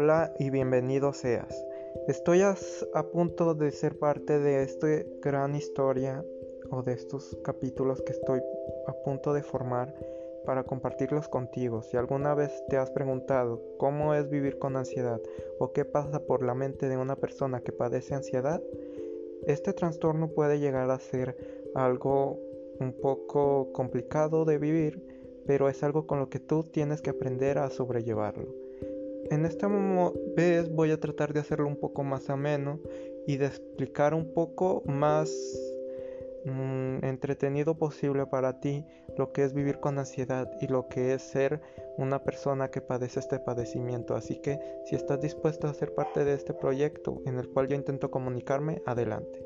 Hola y bienvenido seas. Estoy a, punto de ser parte de esta gran historia o de estos capítulos que estoy a punto de formar para compartirlos contigo. Si alguna vez te has preguntado cómo es vivir con ansiedad o qué pasa por la mente de una persona que padece ansiedad, este trastorno puede llegar a ser algo un poco complicado de vivir, pero es algo con lo que tú tienes que aprender a sobrellevarlo. En esta vez voy a tratar de hacerlo un poco más ameno y de explicar un poco más mm, entretenido posible para ti lo que es vivir con ansiedad y lo que es ser una persona que padece este padecimiento. Así que si estás dispuesto a ser parte de este proyecto en el cual yo intento comunicarme, adelante.